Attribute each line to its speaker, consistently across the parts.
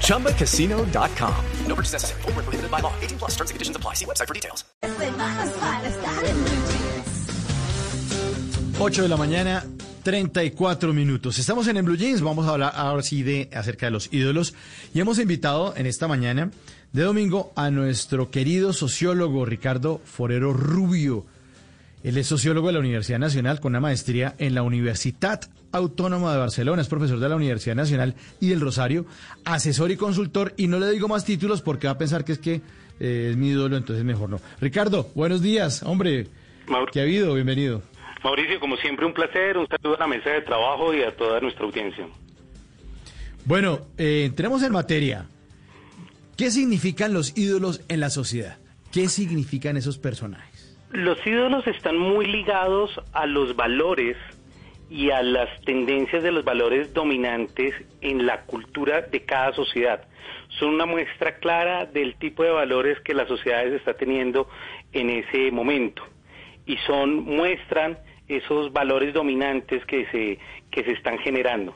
Speaker 1: ChumbaCasino.com. No purchase necessary. Full prohibited by law. 18 plus terms and conditions apply. See website for details.
Speaker 2: 8 de la mañana, 34 minutos. Estamos en, en Blue Jeans. Vamos a hablar ahora sí de acerca de los ídolos. Y hemos invitado en esta mañana de domingo a nuestro querido sociólogo Ricardo Forero Rubio. Él es sociólogo de la Universidad Nacional con una maestría en la Universidad Autónoma de Barcelona, es profesor de la Universidad Nacional y del Rosario, asesor y consultor, y no le digo más títulos porque va a pensar que es que eh, es mi ídolo, entonces mejor no. Ricardo, buenos días, hombre, ¿qué ha habido? Bienvenido.
Speaker 3: Mauricio, como siempre, un placer, un saludo a la mesa de trabajo y a toda nuestra audiencia.
Speaker 2: Bueno, eh, entremos en materia. ¿Qué significan los ídolos en la sociedad? ¿Qué significan esos personajes?
Speaker 3: Los ídolos están muy ligados a los valores y a las tendencias de los valores dominantes en la cultura de cada sociedad. Son una muestra clara del tipo de valores que la sociedad está teniendo en ese momento y son muestran esos valores dominantes que se que se están generando.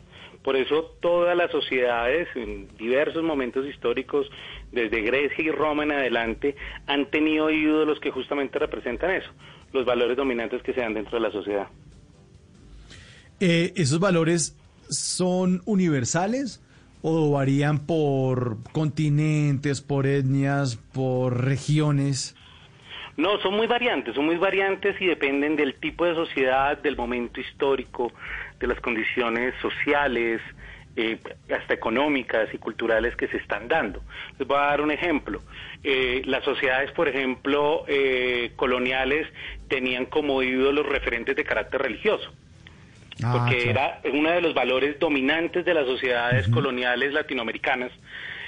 Speaker 3: Por eso todas las sociedades en diversos momentos históricos, desde Grecia y Roma en adelante, han tenido ídolos que justamente representan eso, los valores dominantes que se dan dentro de la sociedad.
Speaker 2: Eh, ¿Esos valores son universales o varían por continentes, por etnias, por regiones?
Speaker 3: No, son muy variantes, son muy variantes y dependen del tipo de sociedad, del momento histórico, de las condiciones sociales, eh, hasta económicas y culturales que se están dando. Les voy a dar un ejemplo. Eh, las sociedades, por ejemplo, eh, coloniales tenían como ídolos referentes de carácter religioso. Ah, porque era uno de los valores dominantes de las sociedades coloniales latinoamericanas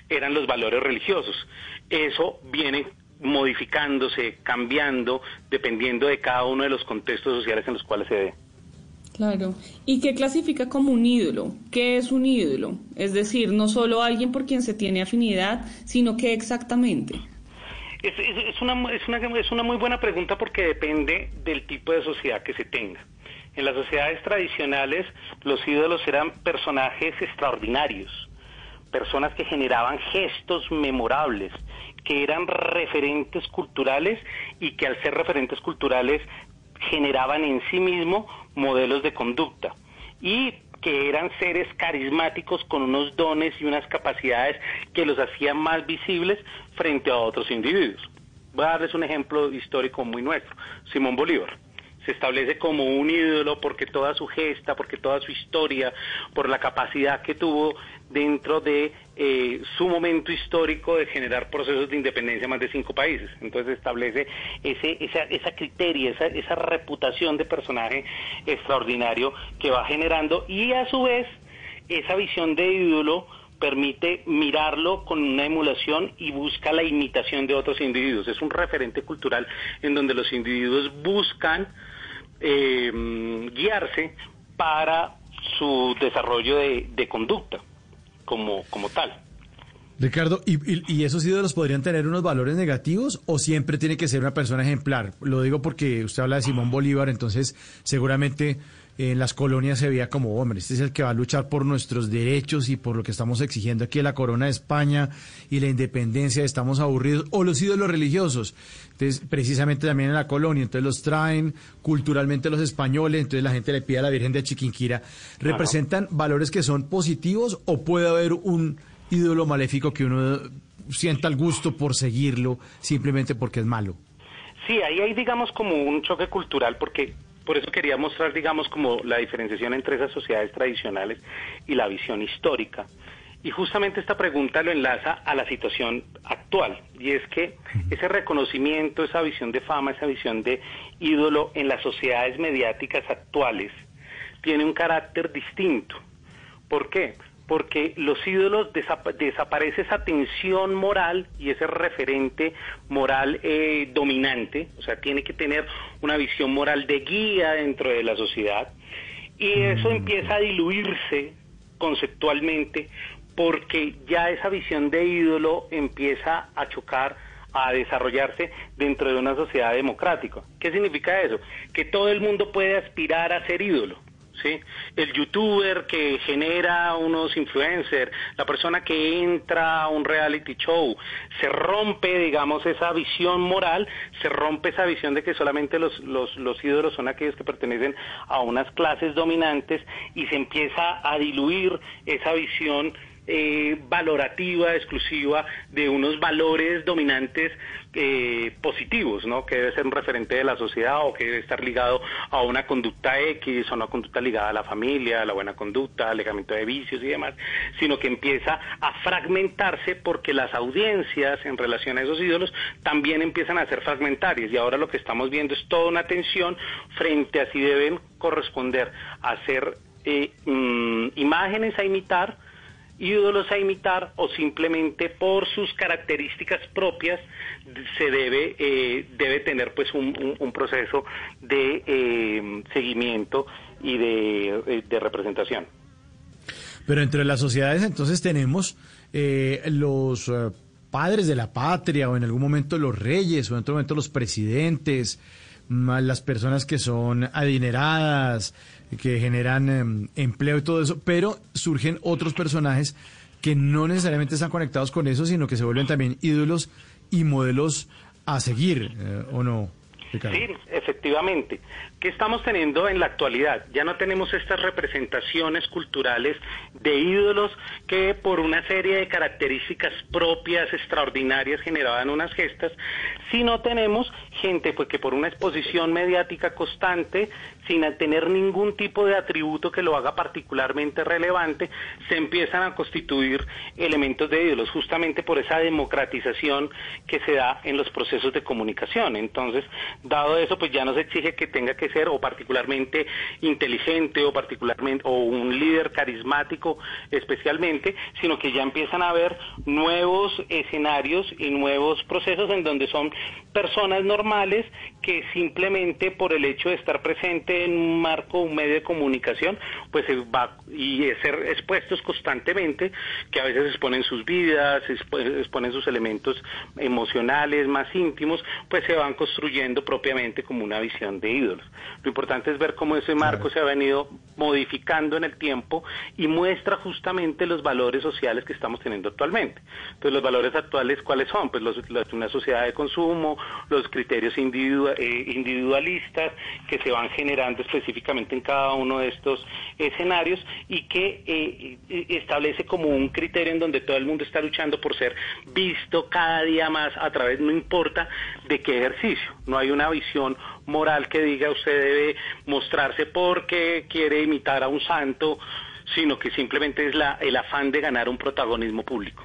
Speaker 3: eran los valores religiosos. Eso viene modificándose, cambiando, dependiendo de cada uno de los contextos sociales en los cuales se ve.
Speaker 4: Claro. ¿Y qué clasifica como un ídolo? ¿Qué es un ídolo? Es decir, no solo alguien por quien se tiene afinidad, sino qué exactamente.
Speaker 3: Es, es, una, es, una, es una muy buena pregunta porque depende del tipo de sociedad que se tenga. En las sociedades tradicionales, los ídolos eran personajes extraordinarios, personas que generaban gestos memorables, que eran referentes culturales y que al ser referentes culturales generaban en sí mismo modelos de conducta. Y que eran seres carismáticos con unos dones y unas capacidades que los hacían más visibles frente a otros individuos. Voy a darles un ejemplo histórico muy nuestro, Simón Bolívar se establece como un ídolo porque toda su gesta, porque toda su historia, por la capacidad que tuvo dentro de eh, su momento histórico de generar procesos de independencia en más de cinco países. Entonces establece ese, esa, esa criteria, esa, esa reputación de personaje extraordinario que va generando y a su vez esa visión de ídolo permite mirarlo con una emulación y busca la imitación de otros individuos. Es un referente cultural en donde los individuos buscan eh, guiarse para su desarrollo de, conducta como, como tal.
Speaker 2: Ricardo, ¿y, ¿y, esos ídolos podrían tener unos valores negativos o siempre tiene que ser una persona ejemplar? Lo digo porque usted habla de Simón Bolívar, entonces seguramente en las colonias se veía como, hombre, este es el que va a luchar por nuestros derechos y por lo que estamos exigiendo aquí la corona de España y la independencia, estamos aburridos, o los ídolos religiosos, entonces precisamente también en la colonia, entonces los traen culturalmente los españoles, entonces la gente le pide a la Virgen de Chiquinquira, ¿representan valores que son positivos o puede haber un ídolo maléfico que uno sienta el gusto por seguirlo simplemente porque es malo?
Speaker 3: Sí, ahí hay digamos como un choque cultural porque por eso quería mostrar, digamos, como la diferenciación entre esas sociedades tradicionales y la visión histórica. Y justamente esta pregunta lo enlaza a la situación actual, y es que ese reconocimiento, esa visión de fama, esa visión de ídolo en las sociedades mediáticas actuales tiene un carácter distinto. ¿Por qué? Porque los ídolos desaparece esa tensión moral y ese referente moral eh, dominante, o sea, tiene que tener una visión moral de guía dentro de la sociedad y eso empieza a diluirse conceptualmente porque ya esa visión de ídolo empieza a chocar a desarrollarse dentro de una sociedad democrática. ¿Qué significa eso? Que todo el mundo puede aspirar a ser ídolo. ¿Sí? El youtuber que genera unos influencers, la persona que entra a un reality show, se rompe, digamos, esa visión moral, se rompe esa visión de que solamente los, los, los ídolos son aquellos que pertenecen a unas clases dominantes y se empieza a diluir esa visión eh, valorativa, exclusiva de unos valores dominantes eh, positivos, ¿no? Que debe ser un referente de la sociedad o que debe estar ligado a una conducta X o una conducta ligada a la familia, a la buena conducta, alejamiento de vicios y demás, sino que empieza a fragmentarse porque las audiencias en relación a esos ídolos también empiezan a ser fragmentarias y ahora lo que estamos viendo es toda una tensión frente a si deben corresponder a ser eh, mm, imágenes a imitar, ídolos a imitar o simplemente por sus características propias se debe eh, debe tener pues un, un, proceso de eh, seguimiento y de, eh, de, representación.
Speaker 2: Pero entre las sociedades entonces tenemos los padres de la patria o en algún momento los reyes o en otro momento los presidentes, las personas que son adineradas, que generan em, empleo y todo eso, pero surgen otros personajes que no necesariamente están conectados con eso, sino que se vuelven también ídolos y modelos a seguir, eh, ¿o no?
Speaker 3: Sí, efectivamente. ¿Qué estamos teniendo en la actualidad? Ya no tenemos estas representaciones culturales de ídolos que por una serie de características propias, extraordinarias, generaban unas gestas, sino tenemos gente pues, que por una exposición mediática constante, sin tener ningún tipo de atributo que lo haga particularmente relevante, se empiezan a constituir elementos de ídolos, justamente por esa democratización que se da en los procesos de comunicación. Entonces, Dado eso, pues ya no se exige que tenga que ser o particularmente inteligente o particularmente o un líder carismático especialmente, sino que ya empiezan a haber nuevos escenarios y nuevos procesos en donde son personas normales que simplemente por el hecho de estar presente en un marco, un medio de comunicación, pues va y ser expuestos constantemente, que a veces exponen sus vidas, exponen sus elementos emocionales más íntimos, pues se van construyendo propiamente como una visión de ídolos. Lo importante es ver cómo ese marco se ha venido modificando en el tiempo y muestra justamente los valores sociales que estamos teniendo actualmente. Entonces, los valores actuales, ¿cuáles son? Pues los, una sociedad de consumo, los criterios eh, individualistas que se van generando específicamente en cada uno de estos escenarios y que eh, eh, establece como un criterio en donde todo el mundo está luchando por ser visto cada día más a través, no importa de qué ejercicio, no hay una visión moral que diga usted debe mostrarse porque quiere imitar a un santo, sino que simplemente es el afán de ganar un protagonismo público.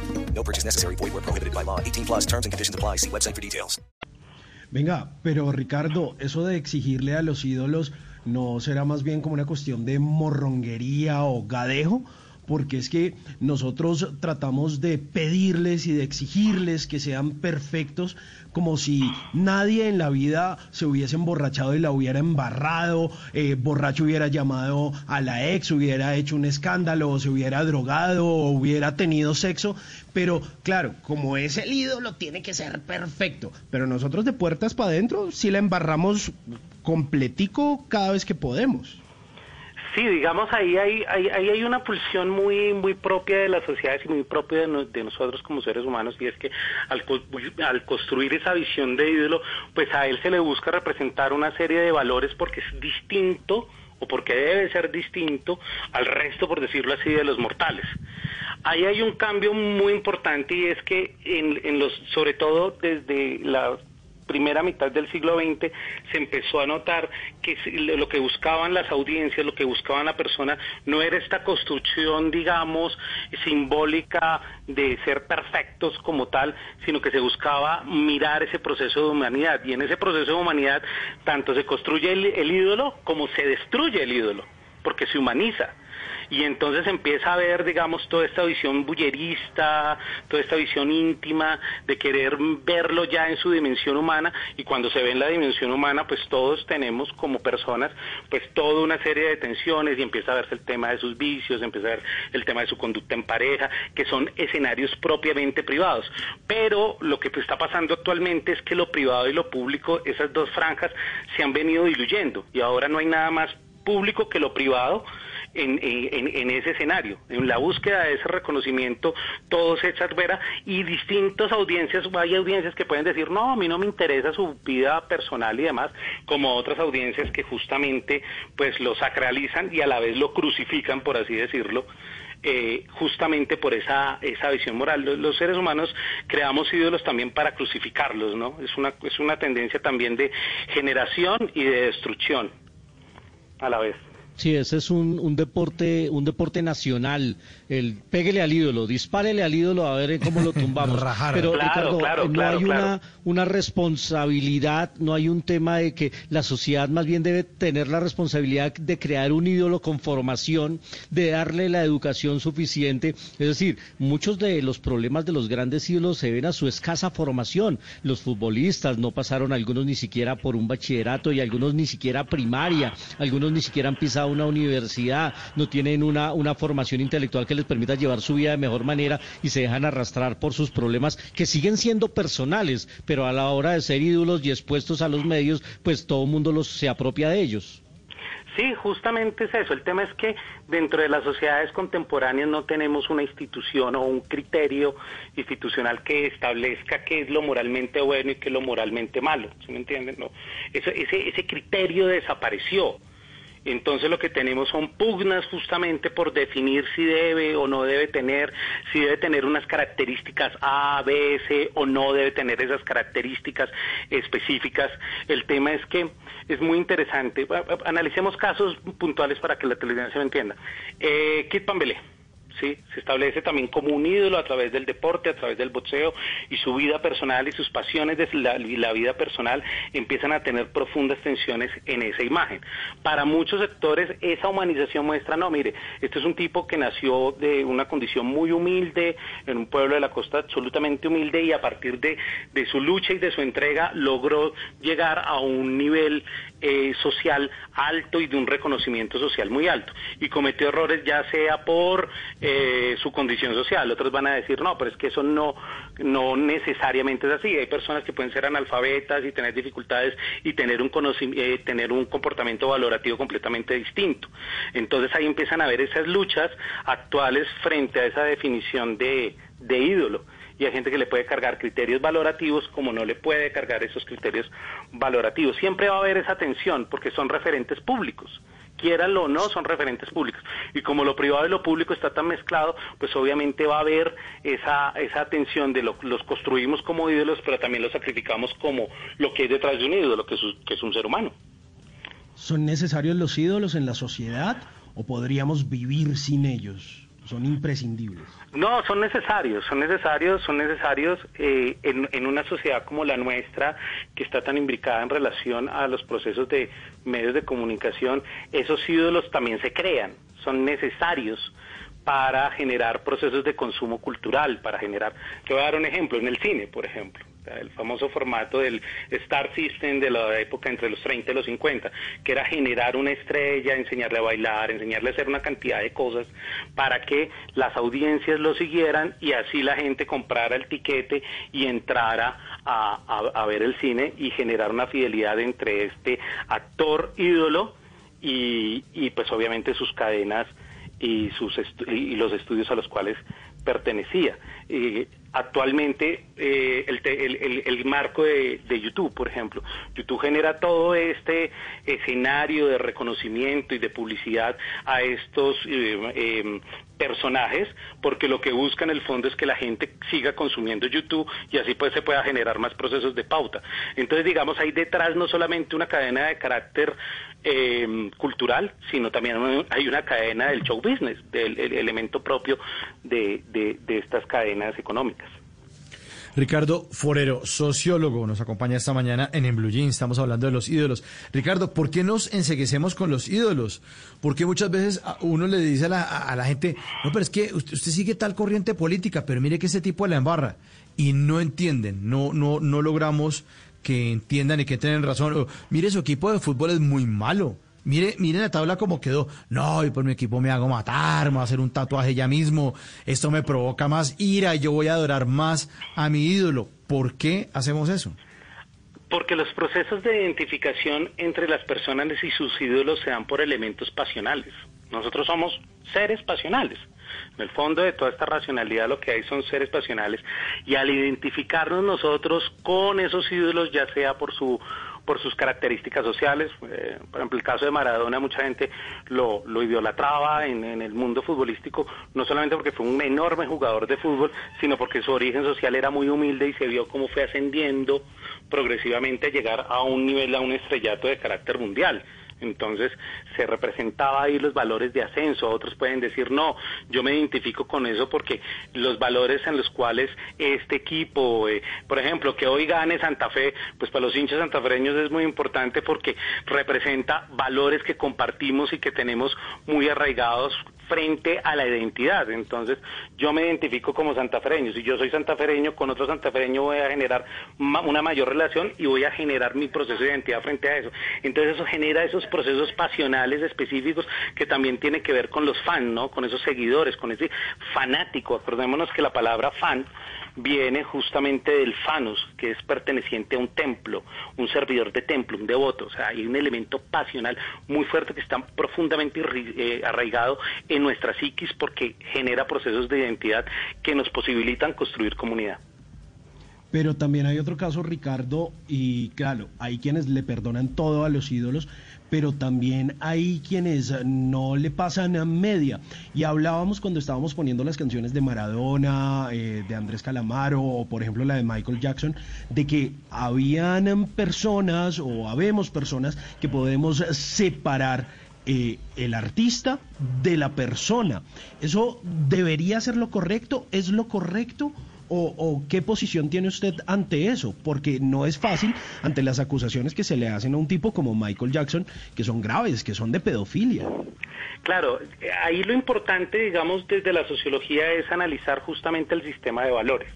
Speaker 5: No purchase necessary. Void where prohibited by law. 18 plus terms and conditions apply. See website for details.
Speaker 6: Venga, pero Ricardo, eso de exigirle a los ídolos no será más bien como una cuestión de morronguería o gadejo porque es que nosotros tratamos de pedirles y de exigirles que sean perfectos, como si nadie en la vida se hubiese emborrachado y la hubiera embarrado, eh, borracho hubiera llamado a la ex, hubiera hecho un escándalo, o se hubiera drogado, o hubiera tenido sexo, pero claro, como es el ídolo, tiene que ser perfecto, pero nosotros de puertas para adentro sí la embarramos completico cada vez que podemos.
Speaker 3: Sí, digamos, ahí hay, ahí, hay una pulsión muy, muy propia de las sociedades y muy propia de, nosotros como seres humanos, y es que al, al, construir esa visión de ídolo, pues a él se le busca representar una serie de valores porque es distinto o por qué debe ser distinto al resto, por decirlo así, de los mortales. Ahí hay un cambio muy importante y es que en, en los, sobre todo desde la primera mitad del siglo XX se empezó a notar que lo que buscaban las audiencias, lo que buscaban la persona, no era esta construcción, digamos, simbólica de ser perfectos como tal, sino que se buscaba mirar ese proceso de humanidad. Y en ese proceso de humanidad tanto se construye el, el ídolo como se destruye el ídolo, porque se humaniza y entonces empieza a ver, digamos, toda esta visión bullerista, toda esta visión íntima de querer verlo ya en su dimensión humana y cuando se ve en la dimensión humana, pues todos tenemos como personas, pues toda una serie de tensiones y empieza a verse el tema de sus vicios, empieza a ver el tema de su conducta en pareja, que son escenarios propiamente privados. Pero lo que está pasando actualmente es que lo privado y lo público, esas dos franjas, se han venido diluyendo y ahora no hay nada más público que lo privado en, ese escenario, en la búsqueda de ese reconocimiento, todo se exaspera y distintas audiencias, hay audiencias que pueden decir, no, a mí no me interesa su vida personal y demás, como otras audiencias que justamente pues lo sacralizan y a la vez lo crucifican, por así decirlo, eh, justamente por esa, esa visión moral. Los, los, seres humanos creamos ídolos también para crucificarlos, ¿no? Es una, es una tendencia también de generación y de destrucción a la vez.
Speaker 7: Sí, ese es un, un, deporte, un deporte nacional. El péguele al ídolo, dispárele al ídolo a ver cómo lo tumbamos. Pero
Speaker 3: claro,
Speaker 7: Ricardo,
Speaker 3: claro,
Speaker 7: no
Speaker 3: claro,
Speaker 7: hay una, una responsabilidad, no hay un tema de que la sociedad más bien debe tener la responsabilidad de crear un ídolo con formación, de darle la educación suficiente. Es decir, muchos de los problemas de los grandes ídolos se ven a su escasa formación. Los futbolistas no pasaron algunos ni siquiera por un bachillerato y algunos ni siquiera primaria, algunos ni siquiera han pisado una universidad, no tienen una, una formación intelectual que les permita llevar su vida de mejor manera y se dejan arrastrar por sus problemas que siguen siendo personales, pero a la hora de ser ídolos y expuestos a los medios, pues todo el mundo los se apropia de ellos.
Speaker 3: Sí, justamente es eso. El tema es que dentro de las sociedades contemporáneas no tenemos una institución o un criterio institucional que establezca qué es lo moralmente bueno y qué es lo moralmente malo. ¿Sí me entienden? No. Ese, ese, ese criterio desapareció. Entonces lo que tenemos son pugnas justamente por definir si debe o no debe tener, si debe tener unas características A, B, C o no debe tener esas características específicas. El tema es que es muy interesante. Analicemos casos puntuales para que la televisión se me entienda. Eh, Kit Pambelé. ¿Sí? Se establece también como un ídolo a través del deporte, a través del boxeo y su vida personal y sus pasiones de la, vida personal empiezan a tener profundas tensiones en esa imagen. Para muchos sectores esa humanización muestra, no, mire, este es un tipo que nació de una condición muy humilde, en un pueblo de la costa absolutamente humilde y a partir de, de su lucha y de su entrega logró llegar a un nivel eh, social alto y de un reconocimiento social muy alto. Y cometió errores ya sea por eh, su condición social. Otros van a decir, no, pero es que eso no, no necesariamente es así. Hay personas que pueden ser analfabetas y tener dificultades y tener un, eh, tener un comportamiento valorativo completamente distinto. Entonces ahí empiezan a ver esas luchas actuales frente a esa definición de, de ídolo y hay gente que le puede cargar criterios valorativos como no le puede cargar esos criterios valorativos. Siempre va a haber esa tensión porque son referentes públicos. Quieranlo o no, son referentes públicos. Y como lo privado y lo público está tan mezclado, pues obviamente va a haber esa, esa tensión de lo, los construimos como ídolos, pero también los sacrificamos como lo que hay detrás de un ídolo, que es, que es un ser humano.
Speaker 6: ¿Son necesarios los ídolos en la sociedad o podríamos vivir sin ellos? Son imprescindibles.
Speaker 3: No, son necesarios, son necesarios, son necesarios eh, en, en, una sociedad como la nuestra, que está tan imbricada en relación a los procesos de medios de comunicación, esos ídolos también se crean, son necesarios para generar procesos de consumo cultural, para generar, te voy a dar un ejemplo, en el cine, por ejemplo el famoso formato del Star System de la época entre los 30 y los 50, que era generar una estrella, enseñarle a bailar, enseñarle a hacer una cantidad de cosas para que las audiencias lo siguieran y así la gente comprara el tiquete y entrara a, ver el cine y generar una fidelidad entre este actor ídolo y, y pues obviamente sus cadenas y, sus y los estudios a los cuales pertenecía. Eh, actualmente eh, el, el, el, marco de, de, YouTube, por ejemplo. YouTube genera todo este escenario de reconocimiento y de publicidad a estos eh, eh, personajes, porque lo que busca en el fondo es que la gente siga consumiendo YouTube y así pues se pueda generar más procesos de pauta. Entonces, digamos, hay detrás no solamente una cadena de carácter eh, cultural, sino también hay una cadena del show business, del elemento propio de, de, de estas cadenas económicas.
Speaker 2: Ricardo Forero, sociólogo, nos acompaña esta mañana en En Blue. Estamos hablando de los ídolos. Ricardo, ¿por qué nos enseguecemos con los ídolos? Porque muchas veces uno le dice a la, a la gente, no, pero es que usted, usted, sigue tal corriente política, pero mire que ese tipo la embarra. Y no entienden, no, no, no logramos que entiendan y que tengan razón. Mire, su equipo de fútbol es muy malo. Mire, mire la tabla como quedó. No, y por mi equipo me hago matar, me voy a hacer un tatuaje ya mismo. Esto me provoca más ira yo voy a adorar más a mi ídolo. ¿Por qué hacemos eso?
Speaker 3: Porque los procesos de identificación entre las personas y sus ídolos se dan por elementos pasionales. Nosotros somos seres pasionales. En el fondo de toda esta racionalidad lo que hay son seres pasionales y al identificarnos nosotros con esos ídolos, ya sea por su por sus características sociales. Eh, por ejemplo, el caso de Maradona, mucha gente lo, lo idolatraba en, en, el mundo futbolístico, no solamente porque fue un enorme jugador de fútbol, sino porque su origen social era muy humilde y se vio cómo fue ascendiendo progresivamente a llegar a un nivel, a un estrellato de carácter mundial. Entonces se representaba ahí los valores de ascenso. Otros pueden decir, no, yo me identifico con eso porque los valores en los cuales este equipo, eh, por ejemplo, que hoy gane Santa Fe, pues para los hinchas santafreños es muy importante porque representa valores que compartimos y que tenemos muy arraigados frente a la identidad. Entonces, yo me identifico como santafereño. Si yo soy santafereño, con otro santafereño voy a generar una mayor relación y voy a generar mi proceso de identidad frente a eso. Entonces, eso genera esos procesos pasionales específicos que también tiene que ver con los fans, ¿no? Con esos seguidores, con ese fanático. Acordémonos que la palabra fan viene justamente del fanus, que es perteneciente a un templo, un servidor de templo, un devoto. O sea, hay un elemento pasional muy fuerte que está profundamente eh, arraigado en nuestra psiquis porque genera procesos de identidad que nos posibilitan construir comunidad.
Speaker 6: Pero también hay otro caso, Ricardo, y claro, hay quienes le perdonan todo a los ídolos, pero también hay quienes no le pasan a media. Y hablábamos cuando estábamos poniendo las canciones de Maradona, eh, de Andrés Calamaro o por ejemplo la de Michael Jackson, de que habían personas o habemos personas que podemos separar eh, el artista de la persona. ¿Eso debería ser lo correcto? ¿Es lo correcto? O, qué posición tiene usted ante eso? Porque no es fácil ante las acusaciones que se le hacen a un tipo como Michael Jackson, que son graves, que son de pedofilia.
Speaker 3: Claro, ahí lo importante, digamos, desde la sociología es analizar justamente el sistema de valores.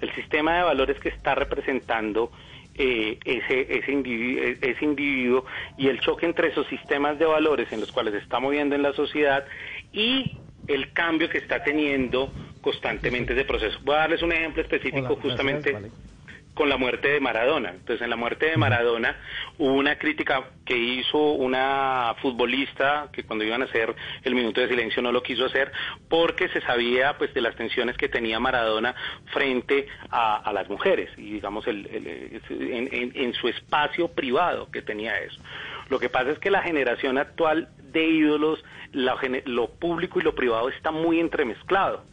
Speaker 3: El sistema de valores que está representando eh, ese, ese, individuo, ese individuo y el choque entre esos sistemas de valores en los cuales se está moviendo en la sociedad y el cambio que está teniendo constantemente ese proceso. Voy a darles un ejemplo específico justamente con la muerte de Maradona. Entonces, en la muerte de Maradona hubo una crítica que hizo una futbolista que cuando iban a hacer el minuto de silencio no lo quiso hacer porque se sabía pues de las tensiones que tenía Maradona frente a, las mujeres y digamos el, en, en su espacio privado que tenía eso. Lo que pasa es que la generación actual de ídolos, lo público y lo privado está muy entremezclado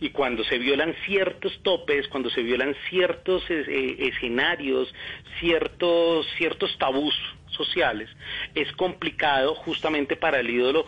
Speaker 3: y cuando se violan ciertos topes, cuando se violan ciertos eh, eh, escenarios, ciertos, ciertos tabús sociales, es complicado justamente para el ídolo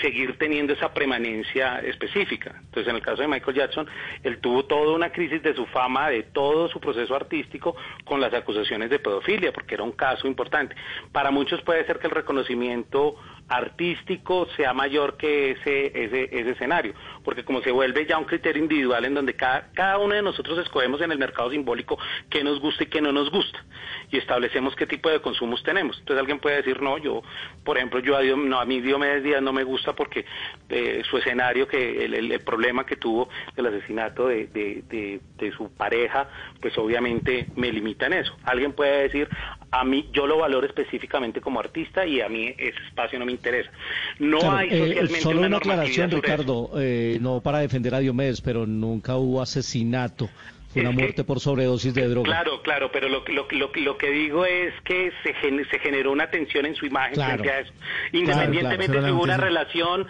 Speaker 3: seguir teniendo esa permanencia específica. Entonces, en el caso de Michael Jackson, él tuvo toda una crisis de su fama, de todo su proceso artístico, con las acusaciones de pedofilia, porque era un caso importante. Para muchos puede ser que el reconocimiento artístico sea mayor que ese, ese, ese escenario, porque como se vuelve ya un criterio individual en donde cada, cada uno de nosotros escogemos en el mercado simbólico qué nos gusta y qué no nos gusta, y establecemos qué tipo de consumos tenemos. Entonces alguien puede decir, no, yo, por ejemplo, yo a, no, a mí Diomedes Díaz no me gusta porque eh, su escenario, que el, el, problema que tuvo del asesinato de, de, de, de su pareja, pues obviamente me limita en eso. Alguien puede decir, a mí yo lo valoro específicamente como artista y a mí ese espacio no me interesa. No
Speaker 7: Claro,
Speaker 3: hay
Speaker 7: eh,
Speaker 3: socialmente
Speaker 7: solo una, aclaración. Ricardo, eh, no para defender a Diomedes, pero nunca hubo asesinato. Fue una muerte por sobredosis de droga.
Speaker 3: Claro, claro, pero lo, que- lo, lo, lo que digo es que se, gen- se generó una tensión en su imagen
Speaker 7: Claro.
Speaker 3: frente a eso.
Speaker 2: claro,
Speaker 3: Independientemente
Speaker 2: era
Speaker 3: si hubo una relación,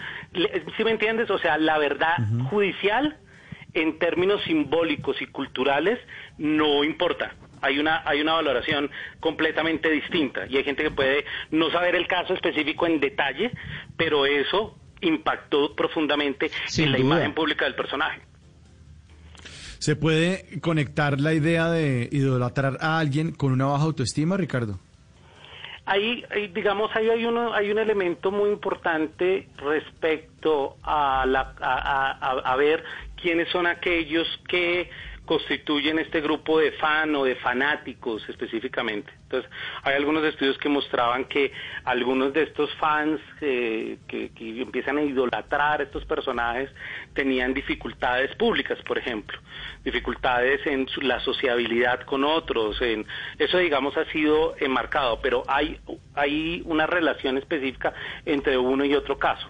Speaker 3: ¿sí me entiendes? O sea, la verdad judicial en términos simbólicos y culturales no importa. Hay una, hay una valoración completamente distinta y hay gente que puede no saber el caso específico en detalle, pero eso impactó profundamente
Speaker 7: Sin
Speaker 3: en la
Speaker 7: duda.
Speaker 3: imagen pública del personaje.
Speaker 2: ¿Se puede conectar la idea de idolatrar a alguien con una baja autoestima, Ricardo?
Speaker 3: Ahí, digamos, ahí hay, uno, hay un elemento muy importante respecto a, la, a, a- a ver quiénes son aquellos que constituyen este grupo de fan o de fanáticos específicamente. Entonces, hay algunos estudios que mostraban que algunos de estos fans eh, que, que empiezan a idolatrar a estos personajes tenían dificultades públicas, por ejemplo, dificultades en su- la sociabilidad con otros, en eso digamos ha sido enmarcado, pero hay hay una relación específica entre uno y otro caso.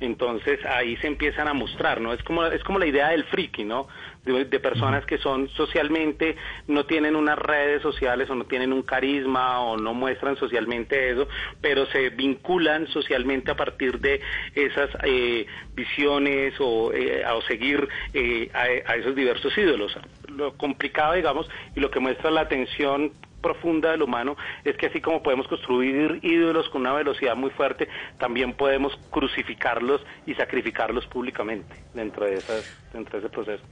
Speaker 3: Entonces ahí se empiezan a mostrar, ¿no? Es como es como la idea del friki, ¿no? De, de personas que son socialmente no tienen unas redes sociales o no tienen un carisma o no muestran socialmente eso, pero se vinculan socialmente a partir de esas eh, visiones o, eh, o seguir eh, a, a esos diversos ídolos. Lo complicado, digamos, y lo que muestra la atención profunda del humano es que así como podemos construir ídolos con una velocidad muy fuerte, también podemos crucificarlos y sacrificarlos públicamente dentro de, esas, dentro de ese proceso.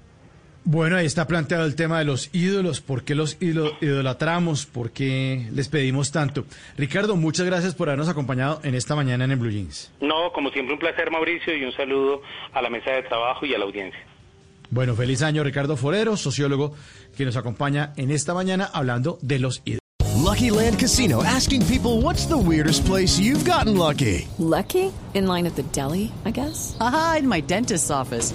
Speaker 2: Bueno, ahí está planteado el tema de los ídolos, por qué los idolatramos, por qué les pedimos tanto. Ricardo, muchas gracias por habernos acompañado en esta mañana en el Blue Jeans.
Speaker 3: No, como siempre un placer Mauricio y un saludo a la mesa de trabajo y a la audiencia.
Speaker 2: Bueno, feliz año Ricardo Forero, sociólogo, que nos acompaña en esta mañana hablando de los ídolos.
Speaker 8: Lucky Land Casino asking people what's the weirdest place you've gotten lucky?
Speaker 9: Lucky? In line at the deli, I guess?
Speaker 10: Aha, in my dentist's office.